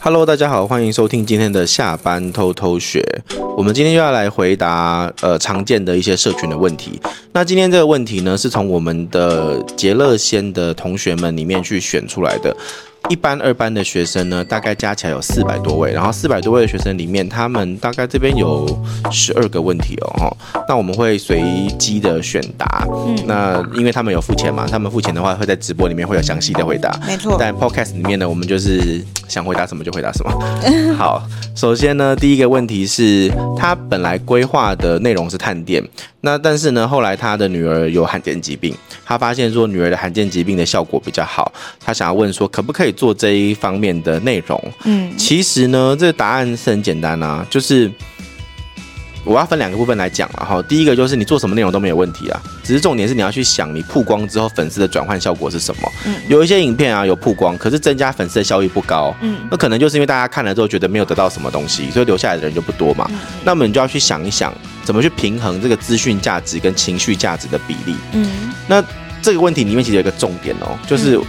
Hello，大家好，欢迎收听今天的下班偷偷学。我们今天就要来回答呃常见的一些社群的问题。那今天这个问题呢，是从我们的杰乐先的同学们里面去选出来的。一班、二班的学生呢，大概加起来有四百多位，然后四百多位的学生里面，他们大概这边有十二个问题哦，那我们会随机的选答，嗯，那因为他们有付钱嘛，他们付钱的话会在直播里面会有详细的回答，没错。但 Podcast 里面呢，我们就是想回答什么就回答什么。好，首先呢，第一个问题是他本来规划的内容是探店，那但是呢，后来他的女儿有罕见疾病，他发现说女儿的罕见疾病的效果比较好，他想要问说可不可以。做这一方面的内容，嗯，其实呢，这个答案是很简单啊，就是我要分两个部分来讲了哈。第一个就是你做什么内容都没有问题啊，只是重点是你要去想你曝光之后粉丝的转换效果是什么。嗯，有一些影片啊有曝光，可是增加粉丝的效益不高，嗯，那可能就是因为大家看了之后觉得没有得到什么东西，所以留下来的人就不多嘛。嗯，那么你就要去想一想，怎么去平衡这个资讯价值跟情绪价值的比例。嗯，那这个问题里面其实有一个重点哦，就是。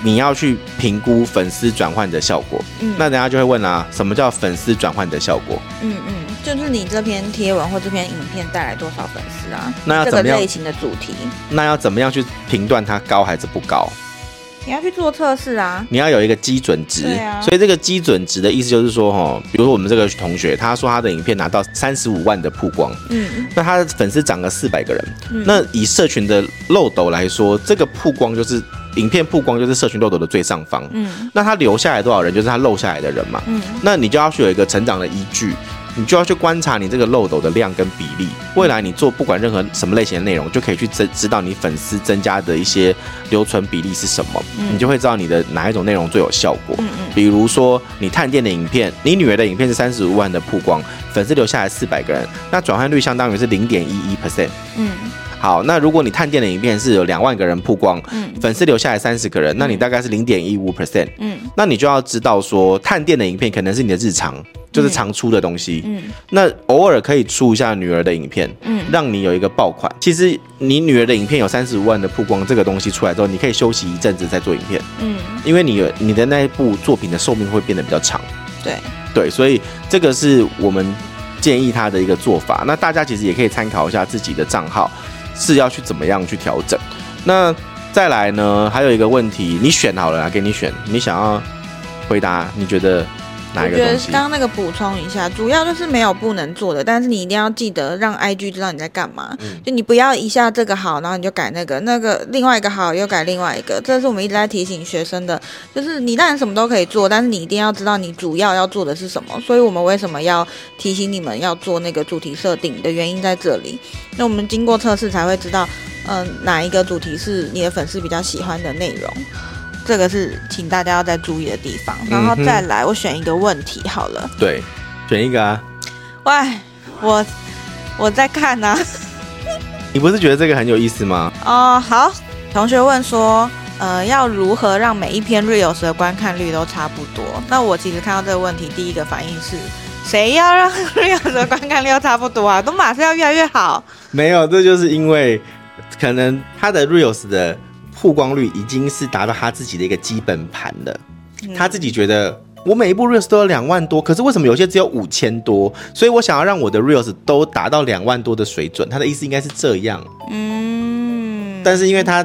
你要去评估粉丝转换的效果，嗯，那人家就会问啊，什么叫粉丝转换的效果？嗯嗯，就是你这篇贴文或这篇影片带来多少粉丝啊？那要怎么类型的主题，那要怎么样去评断它高还是不高？你要去做测试啊，你要有一个基准值，对啊，所以这个基准值的意思就是说，哈，比如说我们这个同学，他说他的影片拿到三十五万的曝光，嗯，那他的粉丝涨了四百个人，嗯，那以社群的漏斗来说，这个曝光就是。影片曝光就是社群漏斗的最上方，嗯，那他留下来多少人，就是他漏下来的人嘛，嗯，那你就要去有一个成长的依据，你就要去观察你这个漏斗的量跟比例，未来你做不管任何什么类型的内容，就可以去知知道你粉丝增加的一些留存比例是什么，嗯，你就会知道你的哪一种内容最有效果，嗯嗯，比如说你探店的影片，你女儿的影片是三十五万的曝光，粉丝留下来四百个人，那转换率相当于是零点一一 percent，嗯。好，那如果你探店的影片是有两万个人曝光，嗯，粉丝留下来三十个人，那你大概是零点一五 percent，嗯，那你就要知道说，探店的影片可能是你的日常，就是常出的东西，嗯，那偶尔可以出一下女儿的影片，嗯，让你有一个爆款。其实你女儿的影片有三十五万的曝光，这个东西出来之后，你可以休息一阵子再做影片，嗯，因为你你的那一部作品的寿命会变得比较长，对，对，所以这个是我们建议他的一个做法。那大家其实也可以参考一下自己的账号。是要去怎么样去调整？那再来呢？还有一个问题，你选好了啊，给你选，你想要回答？你觉得？我觉得刚刚那个补充一下，主要就是没有不能做的，但是你一定要记得让 IG 知道你在干嘛。嗯，就你不要一下这个好，然后你就改那个，那个另外一个好又改另外一个。这是我们一直在提醒学生的，就是你当然什么都可以做，但是你一定要知道你主要要做的是什么。所以我们为什么要提醒你们要做那个主题设定的原因在这里。那我们经过测试才会知道，嗯、呃，哪一个主题是你的粉丝比较喜欢的内容。这个是请大家要再注意的地方，然后再来，我选一个问题好了。对，选一个啊。喂，我我在看呢、啊。你不是觉得这个很有意思吗？哦，好。同学问说，呃，要如何让每一篇 Reels 的观看率都差不多？那我其实看到这个问题，第一个反应是，谁要让 Reels 的观看率都差不多啊？都马上要越来越好。没有，这就是因为可能他的 Reels 的。曝光率已经是达到他自己的一个基本盘了，他自己觉得我每一部 reels 都有两万多，可是为什么有些只有五千多？所以我想要让我的 reels 都达到两万多的水准。他的意思应该是这样，嗯，但是因为他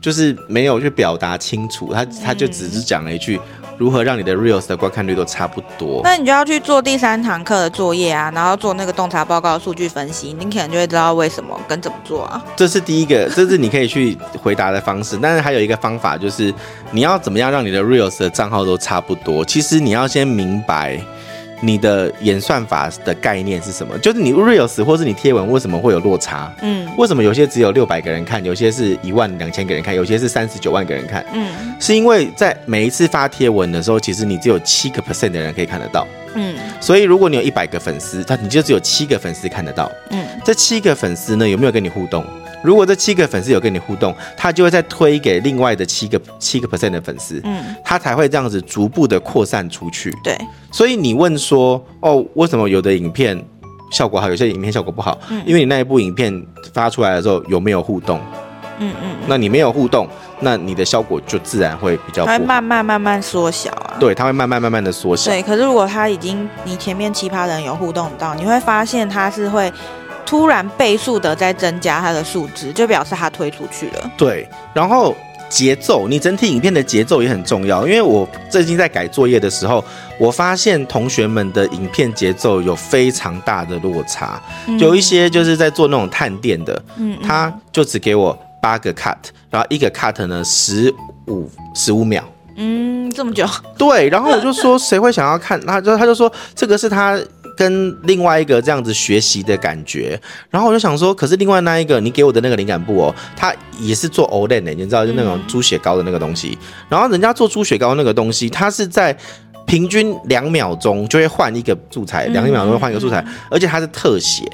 就是没有去表达清楚，他他就只是讲了一句。如何让你的 reels 的观看率都差不多？那你就要去做第三堂课的作业啊，然后做那个洞察报告、数据分析，你可能就会知道为什么跟怎么做啊。这是第一个，这是你可以去回答的方式。但是还有一个方法就是，你要怎么样让你的 reels 的账号都差不多？其实你要先明白。你的演算法的概念是什么？就是你 reels 或是你贴文为什么会有落差？嗯，为什么有些只有六百个人看，有些是一万两千个人看，有些是三十九万个人看？嗯，是因为在每一次发贴文的时候，其实你只有七个 percent 的人可以看得到。嗯，所以如果你有一百个粉丝，他你就只有七个粉丝看得到。嗯，这七个粉丝呢，有没有跟你互动？如果这七个粉丝有跟你互动，他就会再推给另外的七个七个 percent 的粉丝，嗯，他才会这样子逐步的扩散出去。对，所以你问说，哦，为什么有的影片效果好，有些影片效果不好？嗯，因为你那一部影片发出来的时候有没有互动？嗯嗯，那你没有互动，那你的效果就自然会比较，它会慢慢慢慢缩小啊。对，它会慢慢慢慢的缩小。对，可是如果它已经你前面奇葩人有互动到，你会发现它是会突然倍数的在增加它的数值，就表示它推出去了。对，然后。节奏，你整体影片的节奏也很重要。因为我最近在改作业的时候，我发现同学们的影片节奏有非常大的落差。嗯、有一些就是在做那种探店的，嗯，他就只给我八个 cut，然后一个 cut 呢十五十五秒，嗯，这么久。对，然后我就说谁会想要看？他就他就说这个是他。跟另外一个这样子学习的感觉，然后我就想说，可是另外那一个你给我的那个灵感布哦，它也是做 Olay 的，你知道，就那种猪血糕的那个东西。然后人家做猪血糕那个东西，它是在平均两秒钟就会换一个素材，两秒钟会换一个素材，而且它是特写。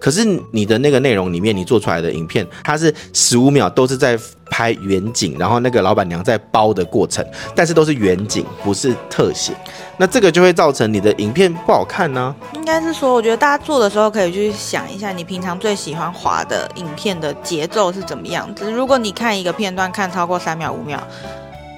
可是你的那个内容里面，你做出来的影片，它是十五秒都是在拍远景，然后那个老板娘在包的过程，但是都是远景，不是特写。那这个就会造成你的影片不好看呢？应该是说，我觉得大家做的时候可以去想一下，你平常最喜欢滑的影片的节奏是怎么样子。如果你看一个片段看超过三秒、五秒。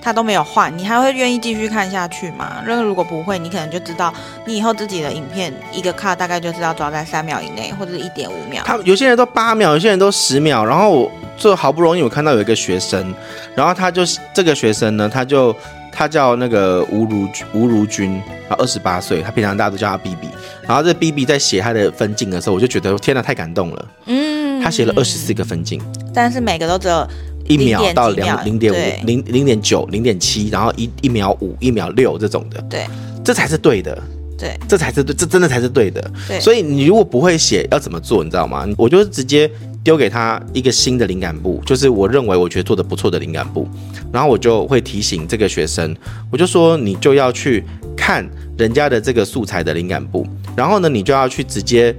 他都没有换，你还会愿意继续看下去吗？因为如果不会，你可能就知道，你以后自己的影片一个卡大概就是要抓在三秒以内，或者一点五秒。他有些人都八秒，有些人都十秒。然后我就好不容易我看到有一个学生，然后他就这个学生呢，他就他叫那个吴如吴如君，然后二十八岁，他平常大家都叫他 B B。然后这 B B 在写他的分镜的时候，我就觉得天哪，太感动了。嗯，他写了二十四个分镜，但是每个都只有。一秒到两零点五零零点九零点七，然后一一秒五一秒六这种的，对，这才是对的，对，这才是对，这真的才是对的，对。所以你如果不会写，要怎么做？你知道吗？我就直接丢给他一个新的灵感部，就是我认为我觉得做的不错的灵感部，然后我就会提醒这个学生，我就说你就要去看人家的这个素材的灵感部，然后呢，你就要去直接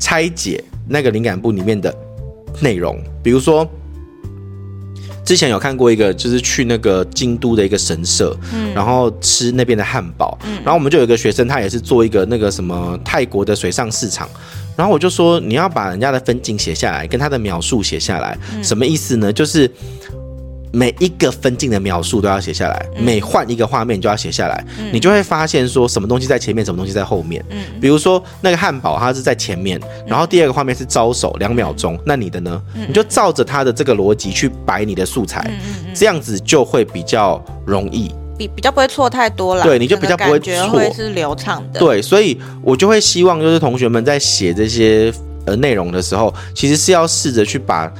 拆解那个灵感部里面的内容，比如说。之前有看过一个，就是去那个京都的一个神社，嗯，然后吃那边的汉堡，嗯，然后我们就有一个学生，他也是做一个那个什么泰国的水上市场，然后我就说你要把人家的分景写下来，跟他的描述写下来，什么意思呢？就是。每一个分镜的描述都要写下来，每换一个画面就要写下来，你就会发现说什么东西在前面，什么东西在后面。嗯，比如说那个汉堡它是在前面，然后第二个画面是招手两秒钟，那你的呢？你就照着它的这个逻辑去摆你的素材，这样子就会比较容易，比比较不会错太多了。对，你就比较不会错，会是流畅的。对，所以我就会希望就是同学们在写这些呃内容的时候，其实是要试着去把。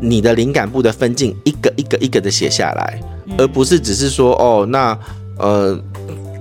你的灵感部的分镜一个一个一个的写下来，而不是只是说哦，那呃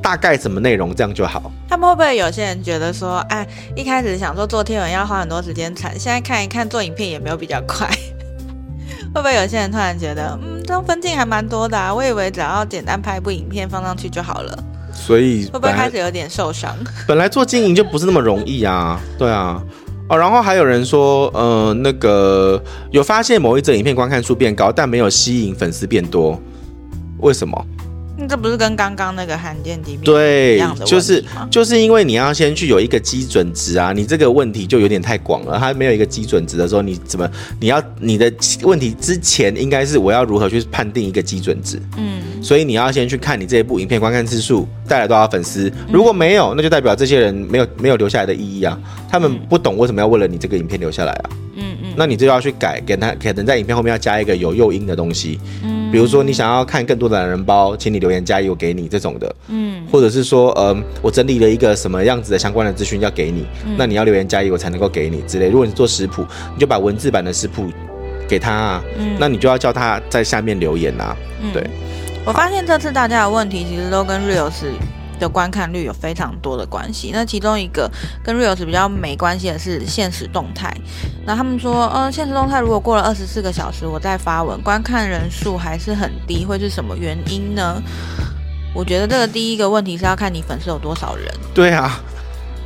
大概什么内容这样就好。他们会不会有些人觉得说，哎，一开始想说做贴文要花很多时间产，现在看一看做影片也没有比较快。会不会有些人突然觉得，嗯，这种分镜还蛮多的啊，我以为只要简单拍一部影片放上去就好了。所以会不会开始有点受伤？本来做经营就不是那么容易啊，对啊。哦，然后还有人说，呃，那个有发现某一则影片观看数变高，但没有吸引粉丝变多，为什么？这不是跟刚刚那个罕见疾病对一样的，就是就是因为你要先去有一个基准值啊，你这个问题就有点太广了。它没有一个基准值的时候，你怎么你要你的问题之前应该是我要如何去判定一个基准值？嗯，所以你要先去看你这一部影片观看次数带来多少粉丝，如果没有，那就代表这些人没有没有留下来的意义啊，他们不懂为什么要为了你这个影片留下来啊。嗯嗯，那你就要去改，给他可能在影片后面要加一个有诱因的东西。嗯。比如说，你想要看更多的懒人包，请你留言加一，我给你这种的，嗯，或者是说，嗯，我整理了一个什么样子的相关的资讯要给你，嗯，那你要留言加一，我才能够给你之类。如果你做食谱，你就把文字版的食谱给他啊，嗯，那你就要叫他在下面留言啊，嗯，对。我发现这次大家的问题其实都跟 Reels 的观看率有非常多的关系。那其中一个跟 Reels 比较没关系的是现实动态。那他们说，嗯、现实动态如果过了二十四个小时，我再发文，观看人数还是很低，会是什么原因呢？我觉得这个第一个问题是要看你粉丝有多少人。对啊，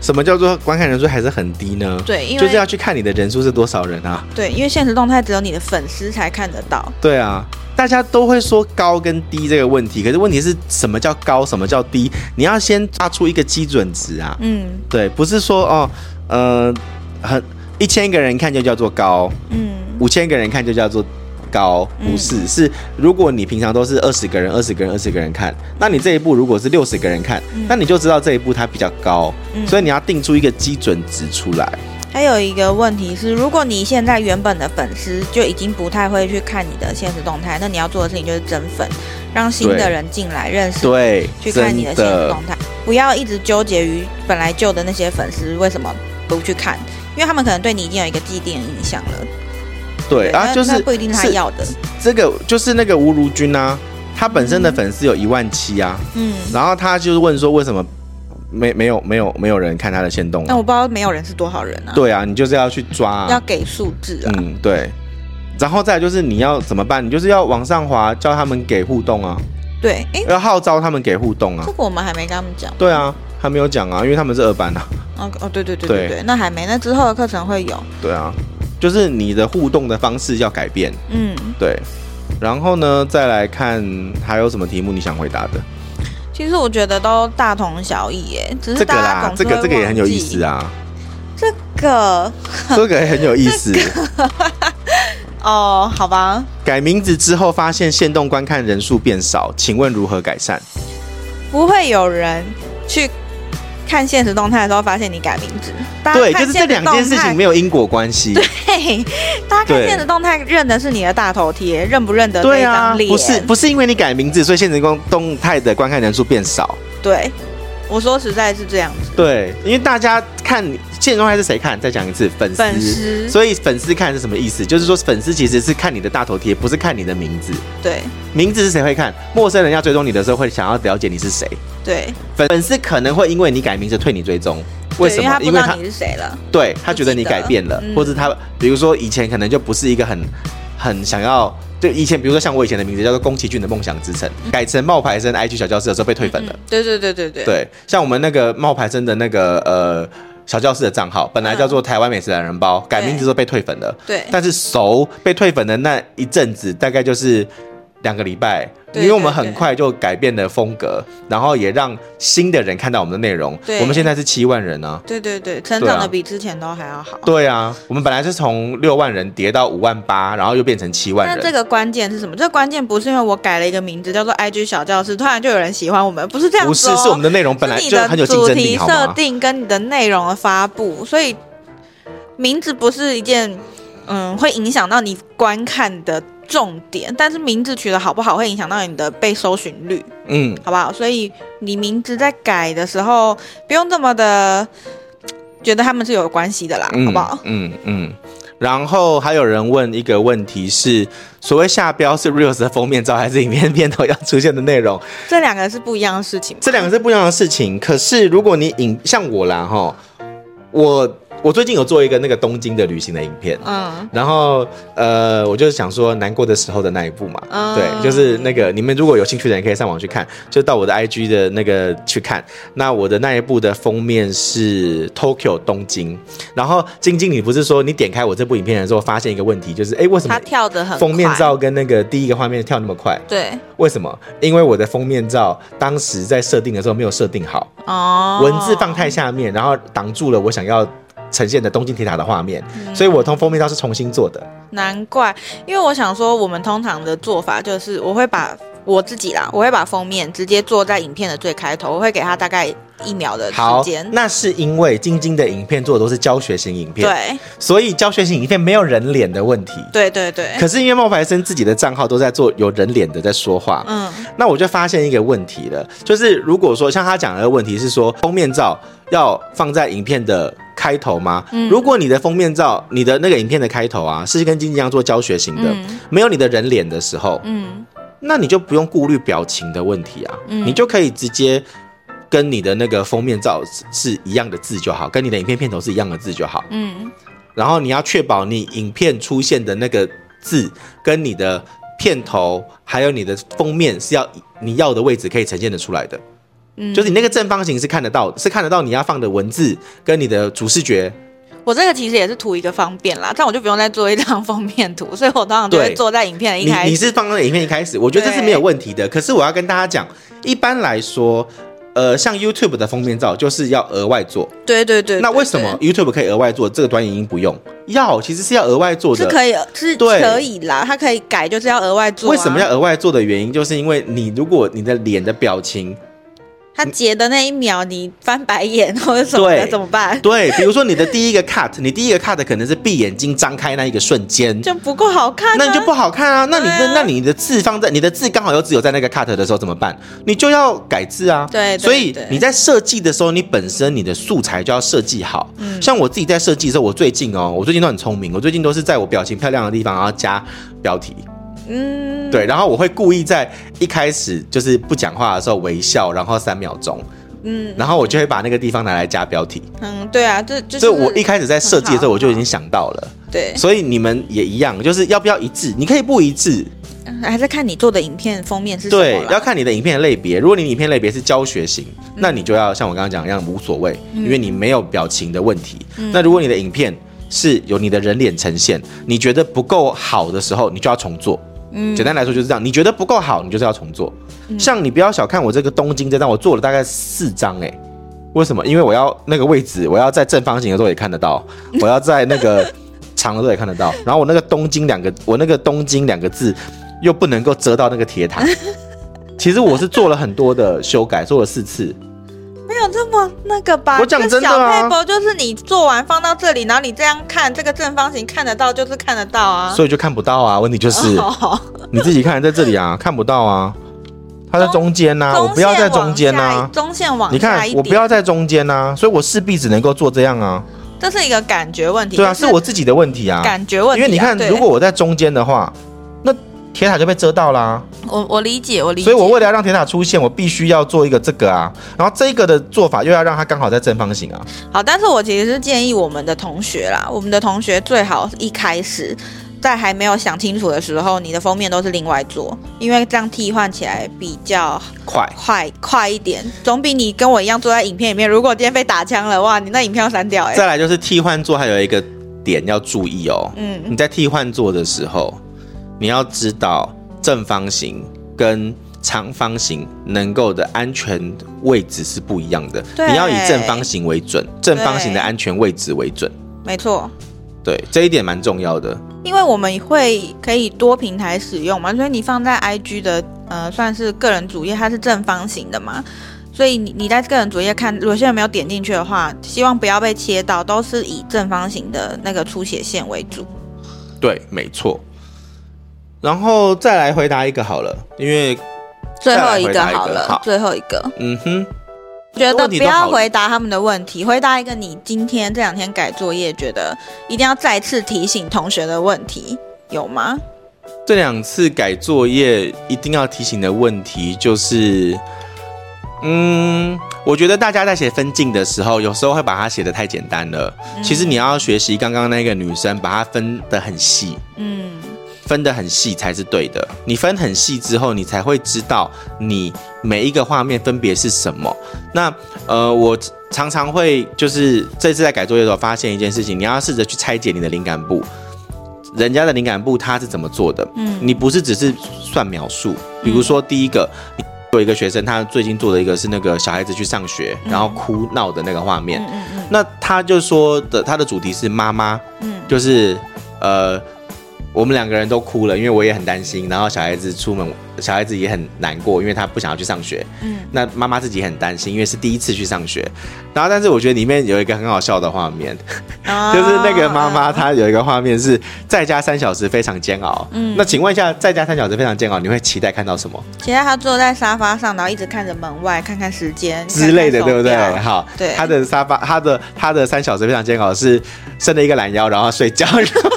什么叫做观看人数还是很低呢？对，因为就是要去看你的人数是多少人啊。对，因为现实动态只有你的粉丝才看得到。对啊。大家都会说高跟低这个问题，可是问题是什么叫高，什么叫低？你要先抓出一个基准值啊。嗯，对，不是说哦，呃，很一千个人看就叫做高，嗯，五千个人看就叫做高，不是，嗯、是如果你平常都是二十个人、二十个人、二十个人看，那你这一部如果是六十个人看，嗯、那你就知道这一部它比较高，嗯、所以你要定出一个基准值出来。还有一个问题是，如果你现在原本的粉丝就已经不太会去看你的现实动态，那你要做的事情就是增粉，让新的人进来认识，对，去看你的现实动态，不要一直纠结于本来旧的那些粉丝为什么不去看，因为他们可能对你已经有一个既定印象了。对，对啊，就是不一定是他要的。这个就是那个吴如君啊，他本身的粉丝有一万七啊，嗯，然后他就是问说为什么。没没有没有没有人看他的先动，那我不知道没有人是多少人啊？对啊，你就是要去抓，要给数字啊。嗯，对。然后再来就是你要怎么办？你就是要往上滑，叫他们给互动啊。对，要号召他们给互动啊。这个我们还没跟他们讲。对啊，还没有讲啊，因为他们是二班啊。哦哦，对对对对对，那还没，那之后的课程会有。对啊，就是你的互动的方式要改变。嗯，对。然后呢，再来看还有什么题目你想回答的？其实我觉得都大同小异耶，只是这个啦，这个这个也很有意思啊。这个 这个也很有意思。这个、哦，好吧。改名字之后发现限动观看人数变少，请问如何改善？不会有人去。看现实动态的时候，发现你改名字。对，就是这两件事情没有因果关系。对，大家看现实动态认的是你的大头贴，认不认得这张脸？不是，不是因为你改名字，所以现实动动态的观看人数变少。对，我说实在是这样子。对，因为大家看。限时动态是谁看？再讲一次，粉丝。粉丝。所以粉丝看是什么意思？就是说粉丝其实是看你的大头贴，不是看你的名字。对。名字是谁会看？陌生人要追踪你的时候，会想要了解你是谁。对。粉粉丝可能会因为你改名字退你追踪，为什么？因为他不知道你是谁了。对，他觉得你改变了，嗯、或者他比如说以前可能就不是一个很很想要，对以前比如说像我以前的名字叫做宫崎骏的梦想之城，嗯、改成冒牌生 IG 小教室的时候被退粉了。对对对对对。对，像我们那个冒牌生的那个呃。小教室的账号本来叫做台湾美食懒人包，改名字都被退粉了。对，但是熟被退粉的那一阵子，大概就是两个礼拜。因为我们很快就改变了风格，然后也让新的人看到我们的内容。对，我们现在是七万人呢。对对对，成长的比之前都还要好。对啊，我们本来是从六万人跌到五万八，然后又变成七万人。那这个关键是什么？这个关键不是因为我改了一个名字叫做 IG 小教室，突然就有人喜欢我们，不是这样。不是，是我们的内容本来就很有竞争力，好吗？设定跟你的内容的发布，所以名字不是一件嗯会影响到你观看的。重点，但是名字取得好不好会影响到你的被搜寻率，嗯，好不好？所以你名字在改的时候，不用这么的觉得他们是有关系的啦，嗯、好不好？嗯嗯。然后还有人问一个问题是：所谓下标是 Reels 的封面照，还是影片片头要出现的内容？这两个是不一样的事情。这两个是不一样的事情。可是如果你影像我啦，哈，我。我最近有做一个那个东京的旅行的影片，嗯，然后呃，我就是想说难过的时候的那一部嘛，嗯，对，就是那个你们如果有兴趣的人可以上网去看，就到我的 IG 的那个去看。那我的那一部的封面是 Tokyo 东京，然后晶晶，你不是说你点开我这部影片的时候发现一个问题，就是哎，为什么它跳的很封面照跟那个第一个画面跳那么快？对，为什么？因为我的封面照当时在设定的时候没有设定好，哦，文字放太下面，然后挡住了我想要。呈现的东京铁塔的画面，嗯、所以我通封面照是重新做的。难怪，因为我想说，我们通常的做法就是，我会把我自己啦，我会把封面直接做在影片的最开头，我会给他大概一秒的时间。那是因为晶晶的影片做的都是教学型影片，对，所以教学型影片没有人脸的问题。对对对。可是因为冒牌生自己的账号都在做有人脸的在说话，嗯，那我就发现一个问题了，就是如果说像他讲的问题是说封面照要放在影片的。开头吗？嗯，如果你的封面照，你的那个影片的开头啊，是跟晶晶一样做教学型的，嗯，没有你的人脸的时候，嗯，那你就不用顾虑表情的问题啊，嗯，你就可以直接跟你的那个封面照是一样的字就好，跟你的影片片头是一样的字就好，嗯，然后你要确保你影片出现的那个字跟你的片头还有你的封面是要你要的位置可以呈现的出来的。嗯，就是你那个正方形是看得到，是看得到你要放的文字跟你的主视觉。我这个其实也是图一个方便啦，但我就不用再做一张封面图，所以我通常都会做在影片的一开始。你你是放在影片一开始，我觉得这是没有问题的。可是我要跟大家讲，一般来说，呃，像 YouTube 的封面照就是要额外做。对对对，对。那为什么 YouTube 可以额外做，这个短影音不用？要，其实是要额外做的。是可以，是可以啦，它可以改，就是要额外做啊。为什么要额外做的原因，就是因为你如果你的脸的表情。他截的那一秒，你翻白眼或者什么的怎么办？对，比如说你的第一个 cut，你第一个 cut 可能是闭眼睛张开那一个瞬间，就不够好看，啊。那你就不好看啊！那你的、啊、那你的字放在你的字刚好又只有在那个 cut 的时候怎么办？你就要改字啊。对，对，所以你在设计的时候，你本身你的素材就要设计好。嗯，像我自己在设计的时候，我最近哦，我最近都很聪明，我最近都是在我表情漂亮的地方，然后加标题。嗯，对，然后我会故意在一开始就是不讲话的时候微笑，然后三秒钟。嗯，然后我就会把那个地方拿来加标题。嗯，对啊，这就是。我一开始在设计的时候，我就已经想到了。对。所以你们也一样，就是要不要一致？你可以不一致，还是看你做的影片封面是什么。对，要看你的影片类别。如果你影片类别是教学型，嗯、那你就要像我刚刚讲一样无所谓，因为你没有表情的问题。嗯、那如果你的影片是有你的人脸呈现，你觉得不够好的时候，你就要重做。嗯，简单来说就是这样。你觉得不够好，你就是要重做。嗯、像你不要小看我这个东京这张，我做了大概四张哎。为什么？因为我要那个位置，我要在正方形的时候也看得到，我要在那个长的时候也看得到。然后我那个东京两个，我那个东京两个字又不能够遮到那个铁塔。其实我是做了很多的修改，做了四次。没有这么那个吧？我讲真的啊，小 paper 就是你做完放到这里，然后你这样看这个正方形看得到，就是看得到啊。所以就看不到啊，问题就是你自己看在这里啊，看不到啊。它在中间呐、啊，我不要在中间呐、啊。中线往，你看我不要在中间呐、啊，所以我势必只能够做这样啊。这是一个感觉问题。对啊，是我自己的问题啊。感觉问题、啊。因为你看，如果我在中间的话，那铁塔就被遮到啦、啊。我我理解，我理解。所以我为了要让铁塔出现，我必须要做一个这个啊，然后这个的做法又要让它刚好在正方形啊。好，但是我其实是建议我们的同学啦，我们的同学最好一开始。在还没有想清楚的时候，你的封面都是另外做，因为这样替换起来比较快快快一点，总比你跟我一样坐在影片里面。如果今天被打枪了，哇，你那影片要删掉哎。再来就是替换做，还有一个点要注意哦。嗯，你在替换做的时候，你要知道正方形跟长方形能够的安全位置是不一样的。对，你要以正方形为准，正方形的安全位置为准。没错。对，这一点蛮重要的。因为我们会可以多平台使用嘛，所以你放在 IG 的呃算是个人主页，它是正方形的嘛，所以你你在个人主页看，如果现在没有点进去的话，希望不要被切到，都是以正方形的那个出血线为主。对，没错。然后再来回答一个好了，因为最后一个好了，好，最后一个，嗯哼。觉得不要回答他们的问题，回答一个你今天这两天改作业觉得一定要再次提醒同学的问题，有吗？这两次改作业一定要提醒的问题就是，嗯，我觉得大家在写分镜的时候，有时候会把它写的太简单了。嗯。其实你要学习刚刚那个女生把它分的很细。嗯。分得很细才是对的。你分很细之后，你才会知道你每一个画面分别是什么。那呃，我常常会就是这次在改作业的时候发现一件事情，你要试着去拆解你的灵感部，人家的灵感部他是怎么做的？嗯，你不是只是算描述。比如说第一个，有一个学生他最近做的一个是那个小孩子去上学然后哭闹的那个画面。嗯嗯。那他就说的他的主题是妈妈。嗯。就是呃。我们两个人都哭了，因为我也很担心。然后小孩子出门，小孩子也很难过，因为他不想要去上学。嗯，那妈妈自己很担心，因为是第一次去上学。然后，但是我觉得里面有一个很好笑的画面，哦、就是那个妈妈她有一个画面是在家三小时非常煎熬。嗯，那请问一下，在家三小时非常煎熬，你会期待看到什么？期待他坐在沙发上，然后一直看着门外，看看时间之类的，对不对？好，对。他的沙发，他的他的三小时非常煎熬是伸了一个懒腰，然后睡觉。然后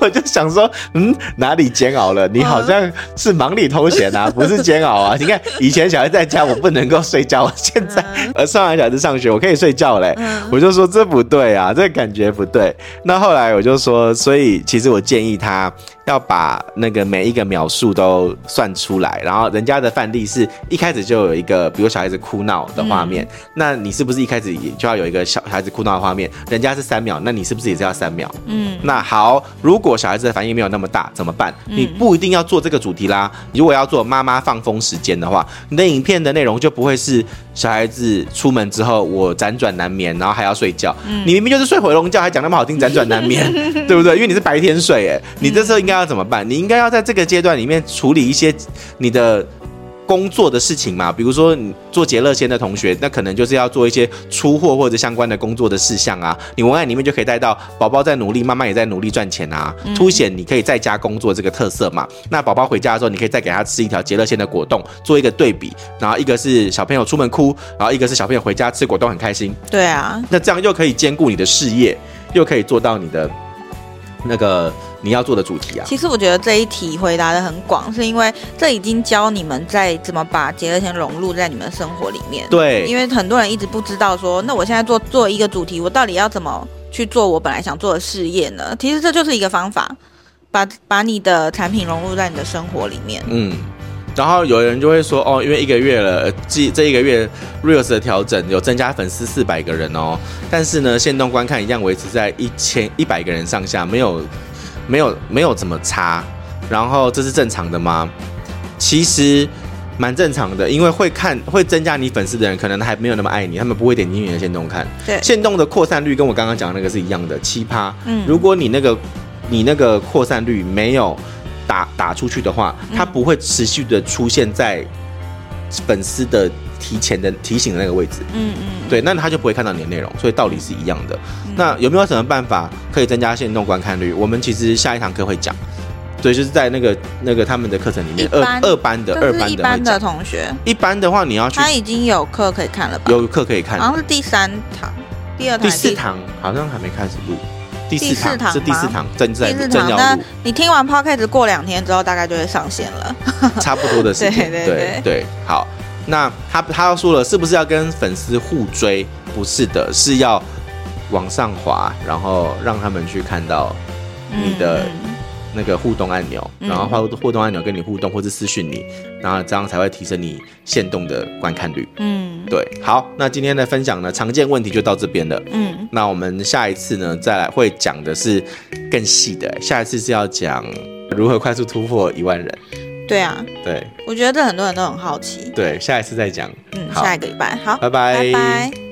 我就想说，嗯，哪里煎熬了？你好像是忙里偷闲啊，不是煎熬啊？你看以前小孩在家，我不能够睡觉，现在呃上完小孩子上学，我可以睡觉嘞。我就说这不对啊，这感觉不对。那后来我就说，所以其实我建议他要把那个每一个秒数都算出来，然后人家的范例是一开始就有一个，比如小孩子哭闹的画面，嗯、那你是不是一开始也就要有一个小孩子哭闹的画面？人家是三秒，那你是不是也是要三秒？嗯，那好，如果小孩子的反应没有那么大，怎么办？你不一定要做这个主题啦。如果要做妈妈放风时间的话，你的影片的内容就不会是小孩子出门之后我辗转难眠，然后还要睡觉。嗯、你明明就是睡回笼觉，还讲那么好听，辗转难眠，对不对？因为你是白天睡，哎，你这时候应该要怎么办？你应该要在这个阶段里面处理一些你的。工作的事情嘛，比如说你做杰乐仙的同学，那可能就是要做一些出货或者相关的工作的事项啊。你文案里面就可以带到宝宝在努力，妈妈也在努力赚钱啊，凸显你可以在家工作这个特色嘛。那宝宝回家的时候，你可以再给他吃一条杰乐仙的果冻，做一个对比。然后一个是小朋友出门哭，然后一个是小朋友回家吃果冻很开心。对啊，那这样又可以兼顾你的事业，又可以做到你的那个。你要做的主题啊，其实我觉得这一题回答的很广，是因为这已经教你们在怎么把洁乐仙融入在你们的生活里面。对，因为很多人一直不知道说，那我现在做做一个主题，我到底要怎么去做我本来想做的事业呢？其实这就是一个方法，把把你的产品融入在你的生活里面。嗯，然后有人就会说，哦，因为一个月了，这这一个月 Reels 的调整有增加粉丝四百个人哦，但是呢，限动观看一样维持在一千一百个人上下，没有。没有没有怎么差，然后这是正常的吗？其实蛮正常的，因为会看会增加你粉丝的人，可能还没有那么爱你，他们不会点进你的线动看。对，线动的扩散率跟我刚刚讲的那个是一样的，七趴。嗯，如果你那个你那个扩散率没有打打出去的话，它不会持续的出现在粉丝的。提前的提醒的那个位置，嗯嗯，对，那他就不会看到你的内容，所以道理是一样的。嗯、那有没有什么办法可以增加线动观看率？我们其实下一堂课会讲，对，就是在那个那个他们的课程里面，般二二班的二班的，一般的同学，一般的话你要去，他已经有课可以看了吧？有课可以看，好像是第三堂，第二堂，第四堂好像还没开始录，第四堂是第四堂正在正要录。那你听完 podcast 过两天之后，大概就会上线了，差不多的时间，对对。对，对，好。那他他要说了，是不是要跟粉丝互追？不是的，是要往上滑，然后让他们去看到你的那个互动按钮，嗯、然后互互动按钮跟你互动，或是私讯你，然后这样才会提升你限动的观看率。嗯，对。好，那今天的分享呢，常见问题就到这边了。嗯，那我们下一次呢，再来会讲的是更细的，下一次是要讲如何快速突破一万人。对啊，对，我觉得这很多人都很好奇。对，下一次再讲。嗯，下一个礼拜好，拜拜。拜拜。